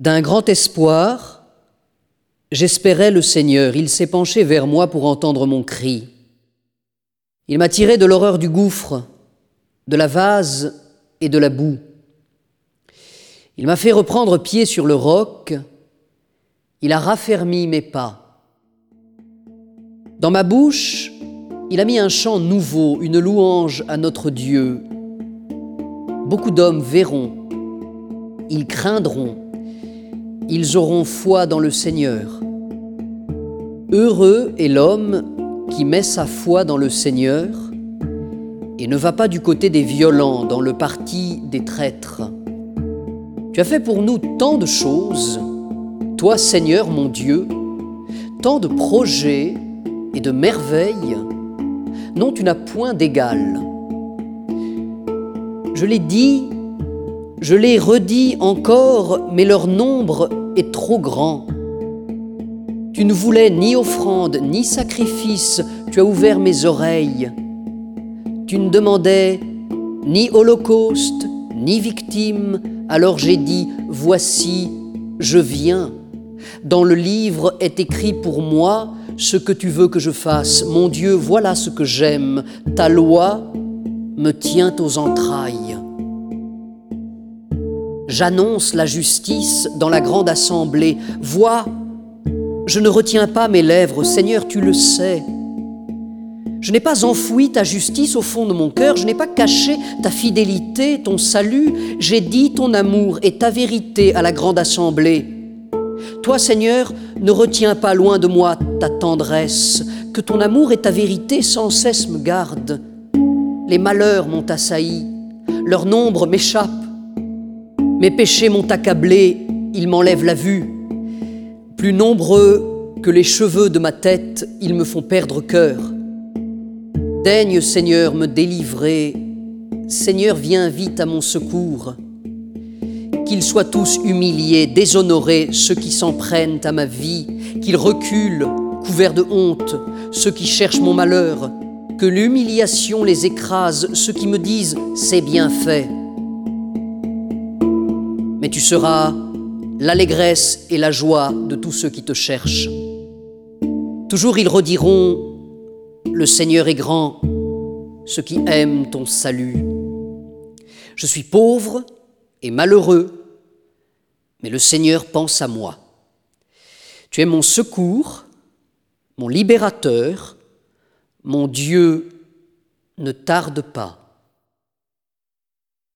D'un grand espoir, j'espérais le Seigneur. Il s'est penché vers moi pour entendre mon cri. Il m'a tiré de l'horreur du gouffre, de la vase et de la boue. Il m'a fait reprendre pied sur le roc. Il a raffermi mes pas. Dans ma bouche, il a mis un chant nouveau, une louange à notre Dieu. Beaucoup d'hommes verront, ils craindront ils auront foi dans le Seigneur. Heureux est l'homme qui met sa foi dans le Seigneur et ne va pas du côté des violents, dans le parti des traîtres. Tu as fait pour nous tant de choses, toi Seigneur mon Dieu, tant de projets et de merveilles, non tu n'as point d'égal. Je l'ai dit, je l'ai redit encore, mais leur nombre est trop grand. Tu ne voulais ni offrande ni sacrifice, tu as ouvert mes oreilles. Tu ne demandais ni holocauste ni victime, alors j'ai dit, voici, je viens. Dans le livre est écrit pour moi ce que tu veux que je fasse. Mon Dieu, voilà ce que j'aime. Ta loi me tient aux entrailles. J'annonce la justice dans la grande assemblée. Vois, je ne retiens pas mes lèvres, Seigneur, tu le sais. Je n'ai pas enfoui ta justice au fond de mon cœur, je n'ai pas caché ta fidélité, ton salut, j'ai dit ton amour et ta vérité à la grande assemblée. Toi, Seigneur, ne retiens pas loin de moi ta tendresse, que ton amour et ta vérité sans cesse me gardent. Les malheurs m'ont assailli, leur nombre m'échappe. Mes péchés m'ont accablé, ils m'enlèvent la vue. Plus nombreux que les cheveux de ma tête, ils me font perdre cœur. Daigne, Seigneur, me délivrer. Seigneur, viens vite à mon secours. Qu'ils soient tous humiliés, déshonorés, ceux qui s'en prennent à ma vie, qu'ils reculent, couverts de honte, ceux qui cherchent mon malheur, que l'humiliation les écrase, ceux qui me disent c'est bien fait tu seras l'allégresse et la joie de tous ceux qui te cherchent. Toujours ils rediront, le Seigneur est grand, ceux qui aiment ton salut. Je suis pauvre et malheureux, mais le Seigneur pense à moi. Tu es mon secours, mon libérateur, mon Dieu ne tarde pas.